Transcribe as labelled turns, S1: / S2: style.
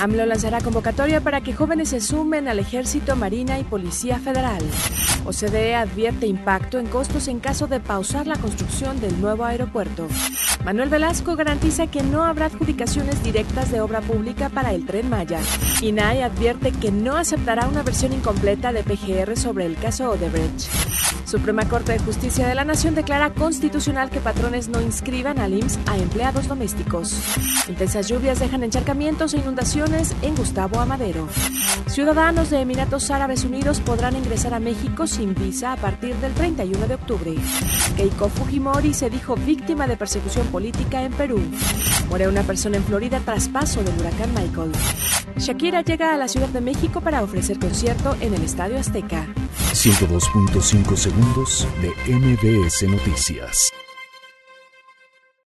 S1: AMLO lanzará convocatoria para que jóvenes se sumen al Ejército, Marina y Policía Federal. OCDE advierte impacto en costos en caso de pausar la construcción del nuevo aeropuerto. Manuel Velasco garantiza que no habrá adjudicaciones directas de obra pública para el tren Maya. INAI advierte que no aceptará una versión incompleta de PGR sobre el caso Odebrecht. Suprema Corte de Justicia de la Nación declara constitucional que patrones no inscriban al IMSS a empleados domésticos. Intensas lluvias dejan encharcamientos e inundaciones en Gustavo Amadero. Ciudadanos de Emiratos Árabes Unidos podrán ingresar a México sin visa a partir del 31 de octubre. Keiko Fujimori se dijo víctima de persecución política en Perú. Muere una persona en Florida tras paso del huracán Michael. Shakira llega a la Ciudad de México para ofrecer concierto en el Estadio Azteca.
S2: 102.5 segundos de MBS Noticias.